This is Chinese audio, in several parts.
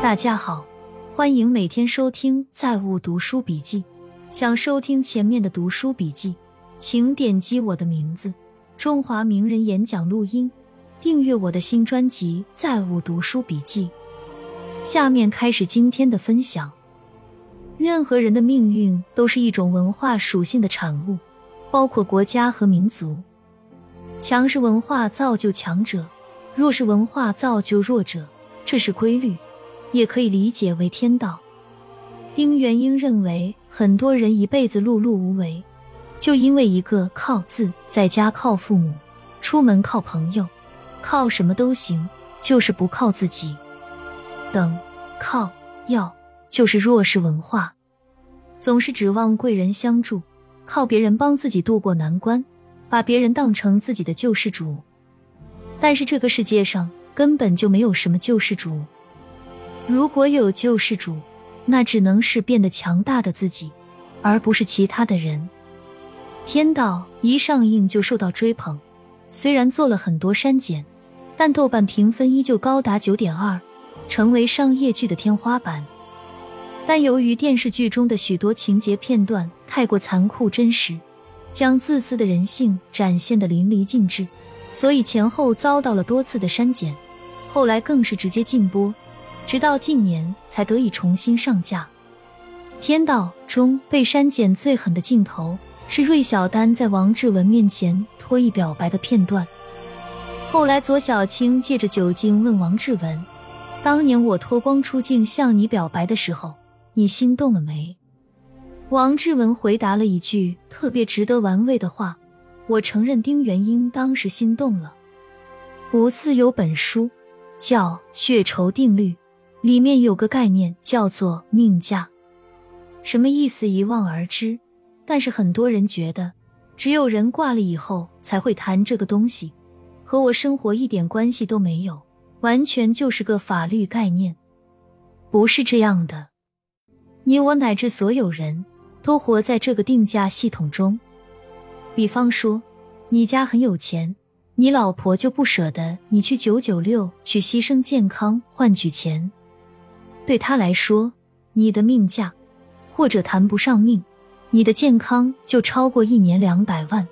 大家好，欢迎每天收听《在物读书笔记》。想收听前面的读书笔记，请点击我的名字“中华名人演讲录音”，订阅我的新专辑《在物读书笔记》。下面开始今天的分享。任何人的命运都是一种文化属性的产物，包括国家和民族。强是文化造就强者，弱是文化造就弱者，这是规律，也可以理解为天道。丁元英认为，很多人一辈子碌碌无为，就因为一个“靠”字，在家靠父母，出门靠朋友，靠什么都行，就是不靠自己。等靠要就是弱势文化，总是指望贵人相助，靠别人帮自己渡过难关，把别人当成自己的救世主。但是这个世界上根本就没有什么救世主，如果有救世主。那只能是变得强大的自己，而不是其他的人。天道一上映就受到追捧，虽然做了很多删减，但豆瓣评分依旧高达九点二，成为商业剧的天花板。但由于电视剧中的许多情节片段太过残酷真实，将自私的人性展现的淋漓尽致，所以前后遭到了多次的删减，后来更是直接禁播。直到近年才得以重新上架。《天道》中被删减最狠的镜头是芮小丹在王志文面前脱衣表白的片段。后来左小青借着酒劲问王志文：“当年我脱光出镜向你表白的时候，你心动了没？”王志文回答了一句特别值得玩味的话：“我承认丁元英当时心动了。”不似有本书叫《血仇定律》。里面有个概念叫做命价，什么意思一望而知。但是很多人觉得，只有人挂了以后才会谈这个东西，和我生活一点关系都没有，完全就是个法律概念。不是这样的，你我乃至所有人都活在这个定价系统中。比方说，你家很有钱，你老婆就不舍得你去九九六，去牺牲健康换取钱。对他来说，你的命价或者谈不上命，你的健康就超过一年两百万。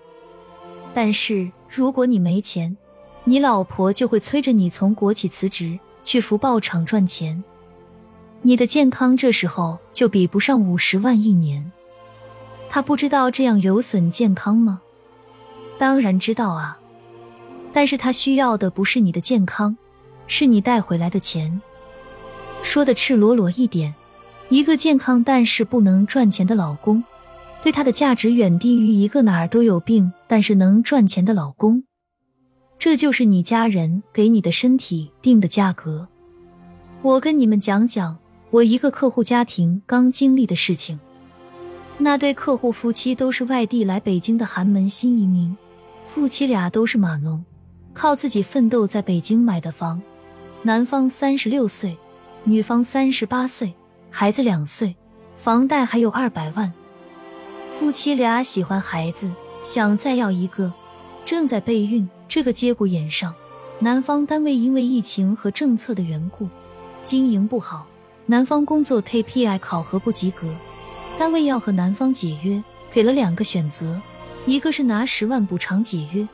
但是如果你没钱，你老婆就会催着你从国企辞职去福报厂赚钱，你的健康这时候就比不上五十万一年。他不知道这样有损健康吗？当然知道啊，但是他需要的不是你的健康，是你带回来的钱。说的赤裸裸一点，一个健康但是不能赚钱的老公，对他的价值远低于一个哪儿都有病但是能赚钱的老公。这就是你家人给你的身体定的价格。我跟你们讲讲我一个客户家庭刚经历的事情。那对客户夫妻都是外地来北京的寒门新移民，夫妻俩都是码农，靠自己奋斗在北京买的房。男方三十六岁。女方三十八岁，孩子两岁，房贷还有二百万。夫妻俩喜欢孩子，想再要一个，正在备孕。这个节骨眼上，男方单位因为疫情和政策的缘故，经营不好，男方工作 KPI 考核不及格，单位要和男方解约，给了两个选择，一个是拿十万补偿解约，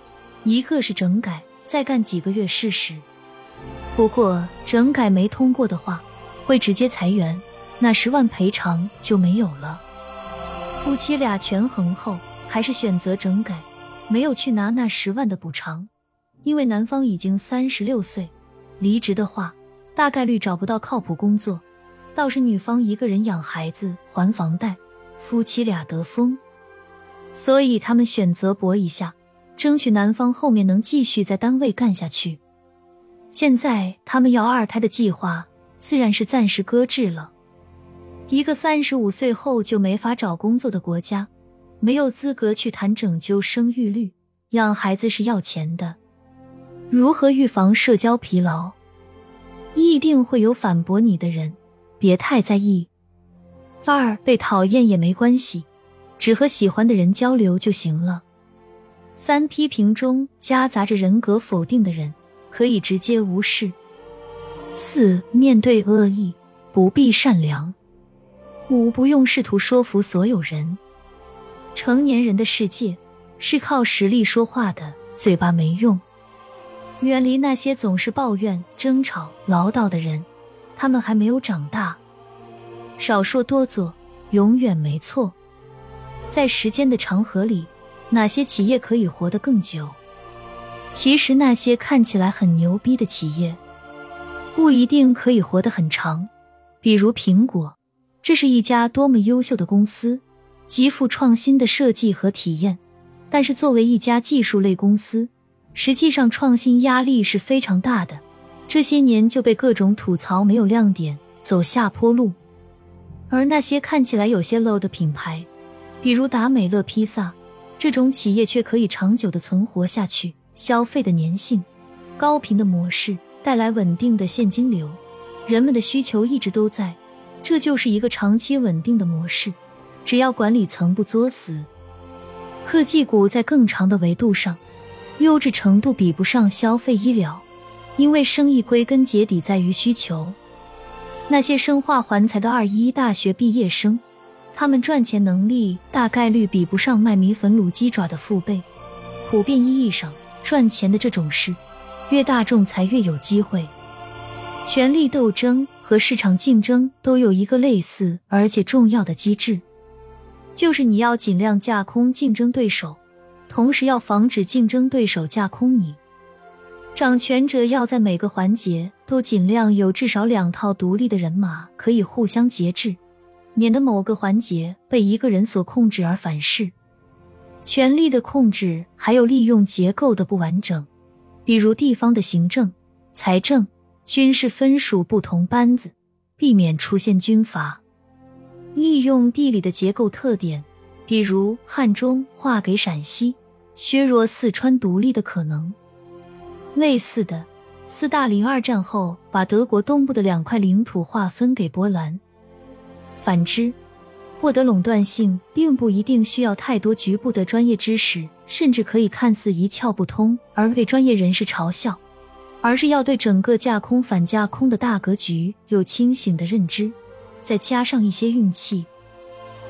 一个是整改，再干几个月试试。不过整改没通过的话，会直接裁员，那十万赔偿就没有了。夫妻俩权衡后，还是选择整改，没有去拿那十万的补偿，因为男方已经三十六岁，离职的话大概率找不到靠谱工作，倒是女方一个人养孩子还房贷，夫妻俩得风，所以他们选择搏一下，争取男方后面能继续在单位干下去。现在他们要二胎的计划自然是暂时搁置了。一个三十五岁后就没法找工作的国家，没有资格去谈拯救生育率。养孩子是要钱的，如何预防社交疲劳？一定会有反驳你的人，别太在意。二被讨厌也没关系，只和喜欢的人交流就行了。三批评中夹杂着人格否定的人。可以直接无视。四面对恶意，不必善良。五不用试图说服所有人。成年人的世界是靠实力说话的，嘴巴没用。远离那些总是抱怨、争吵、唠叨的人，他们还没有长大。少说多做，永远没错。在时间的长河里，哪些企业可以活得更久？其实那些看起来很牛逼的企业，不一定可以活得很长。比如苹果，这是一家多么优秀的公司，极富创新的设计和体验。但是作为一家技术类公司，实际上创新压力是非常大的。这些年就被各种吐槽没有亮点，走下坡路。而那些看起来有些 low 的品牌，比如达美乐披萨这种企业，却可以长久的存活下去。消费的粘性、高频的模式带来稳定的现金流，人们的需求一直都在，这就是一个长期稳定的模式。只要管理层不作死，科技股在更长的维度上，优质程度比不上消费医疗，因为生意归根结底在于需求。那些生化环材的二一大学毕业生，他们赚钱能力大概率比不上卖米粉卤鸡爪的父辈。普遍意义上。赚钱的这种事，越大众才越有机会。权力斗争和市场竞争都有一个类似而且重要的机制，就是你要尽量架空竞争对手，同时要防止竞争对手架空你。掌权者要在每个环节都尽量有至少两套独立的人马可以互相节制，免得某个环节被一个人所控制而反噬。权力的控制，还有利用结构的不完整，比如地方的行政、财政、军事分属不同班子，避免出现军阀；利用地理的结构特点，比如汉中划给陕西，削弱四川独立的可能。类似的，斯大林二战后把德国东部的两块领土划分给波兰。反之。获得垄断性，并不一定需要太多局部的专业知识，甚至可以看似一窍不通而被专业人士嘲笑，而是要对整个架空反架空的大格局有清醒的认知，再加上一些运气。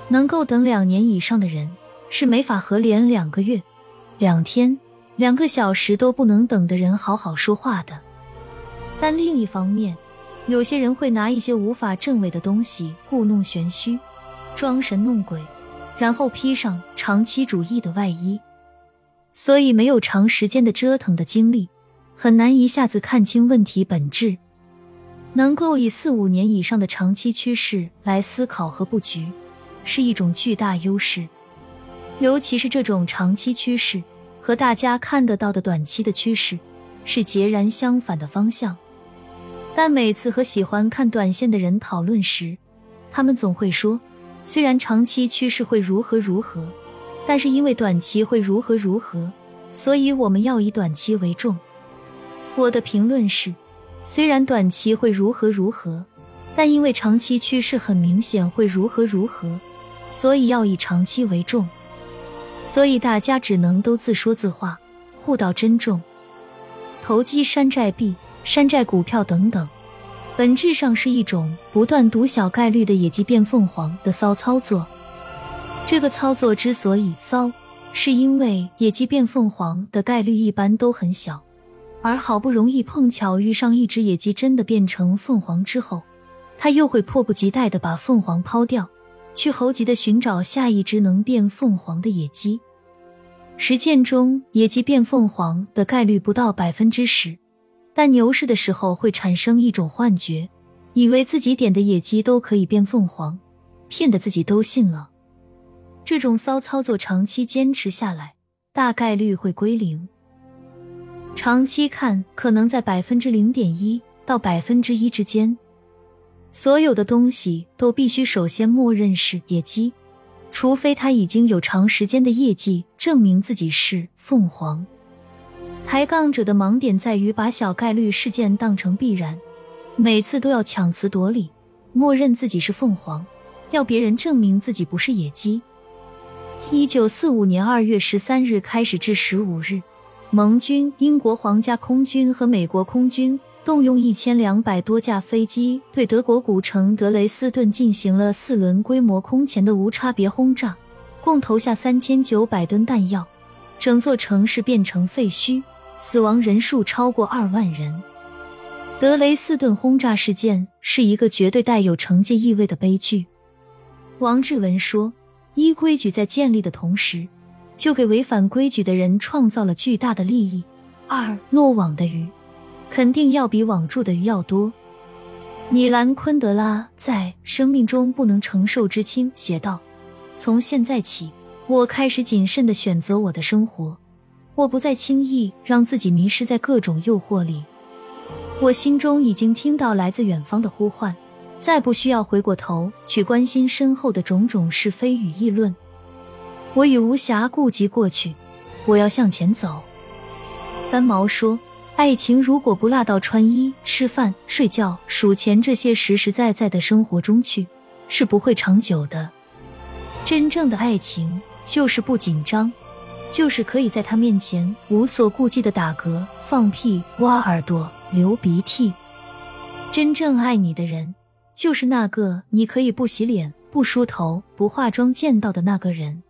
能够等两年以上的人是没法和连两个月、两天、两个小时都不能等的人好好说话的。但另一方面，有些人会拿一些无法证伪的东西故弄玄虚。装神弄鬼，然后披上长期主义的外衣，所以没有长时间的折腾的经历，很难一下子看清问题本质。能够以四五年以上的长期趋势来思考和布局，是一种巨大优势。尤其是这种长期趋势和大家看得到的短期的趋势是截然相反的方向。但每次和喜欢看短线的人讨论时，他们总会说。虽然长期趋势会如何如何，但是因为短期会如何如何，所以我们要以短期为重。我的评论是：虽然短期会如何如何，但因为长期趋势很明显会如何如何，所以要以长期为重。所以大家只能都自说自话，互道珍重，投机山寨币、山寨股票等等。本质上是一种不断赌小概率的野鸡变凤凰的骚操作。这个操作之所以骚，是因为野鸡变凤凰的概率一般都很小，而好不容易碰巧遇上一只野鸡真的变成凤凰之后，他又会迫不及待的把凤凰抛掉，去猴急的寻找下一只能变凤凰的野鸡。实践中，野鸡变凤凰的概率不到百分之十。但牛市的时候会产生一种幻觉，以为自己点的野鸡都可以变凤凰，骗得自己都信了。这种骚操作长期坚持下来，大概率会归零。长期看，可能在百分之零点一到百分之一之间。所有的东西都必须首先默认是野鸡，除非它已经有长时间的业绩证明自己是凤凰。抬杠者的盲点在于把小概率事件当成必然，每次都要强词夺理，默认自己是凤凰，要别人证明自己不是野鸡。一九四五年二月十三日开始至十五日，盟军、英国皇家空军和美国空军动用一千两百多架飞机，对德国古城德雷斯顿进行了四轮规模空前的无差别轰炸，共投下三千九百吨弹药，整座城市变成废墟，死亡人数超过二万人。德雷斯顿轰炸事件是一个绝对带有惩戒意味的悲剧。王志文说：“依规矩在建立的同时，就给违反规矩的人创造了巨大的利益。二落网的鱼，肯定要比网住的鱼要多。”米兰昆德拉在《生命中不能承受之轻》写道：“从现在起，我开始谨慎的选择我的生活，我不再轻易让自己迷失在各种诱惑里。我心中已经听到来自远方的呼唤。”再不需要回过头去关心身后的种种是非与议论，我已无暇顾及过去，我要向前走。三毛说：“爱情如果不落到穿衣、吃饭、睡觉、数钱这些实实在在的生活中去，是不会长久的。真正的爱情就是不紧张，就是可以在他面前无所顾忌的打嗝、放屁、挖耳朵、流鼻涕。真正爱你的人。”就是那个你可以不洗脸、不梳头、不化妆见到的那个人。